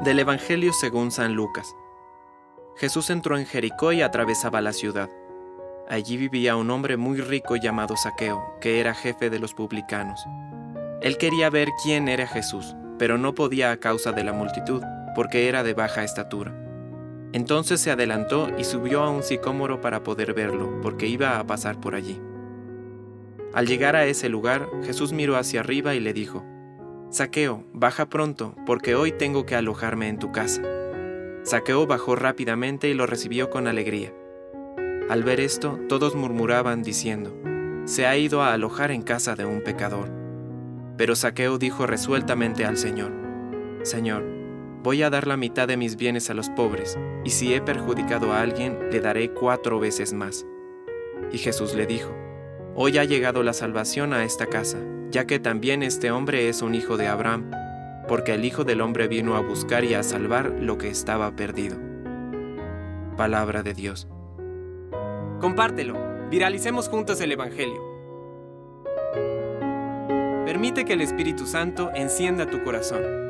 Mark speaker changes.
Speaker 1: Del Evangelio según San Lucas. Jesús entró en Jericó y atravesaba la ciudad. Allí vivía un hombre muy rico llamado Saqueo, que era jefe de los publicanos. Él quería ver quién era Jesús, pero no podía a causa de la multitud, porque era de baja estatura. Entonces se adelantó y subió a un sicómoro para poder verlo, porque iba a pasar por allí. Al llegar a ese lugar, Jesús miró hacia arriba y le dijo, Saqueo, baja pronto, porque hoy tengo que alojarme en tu casa. Saqueo bajó rápidamente y lo recibió con alegría. Al ver esto, todos murmuraban diciendo, se ha ido a alojar en casa de un pecador. Pero Saqueo dijo resueltamente al Señor, Señor, voy a dar la mitad de mis bienes a los pobres, y si he perjudicado a alguien, le daré cuatro veces más. Y Jesús le dijo, Hoy ha llegado la salvación a esta casa, ya que también este hombre es un hijo de Abraham, porque el Hijo del Hombre vino a buscar y a salvar lo que estaba perdido. Palabra de Dios.
Speaker 2: Compártelo, viralicemos juntos el Evangelio. Permite que el Espíritu Santo encienda tu corazón.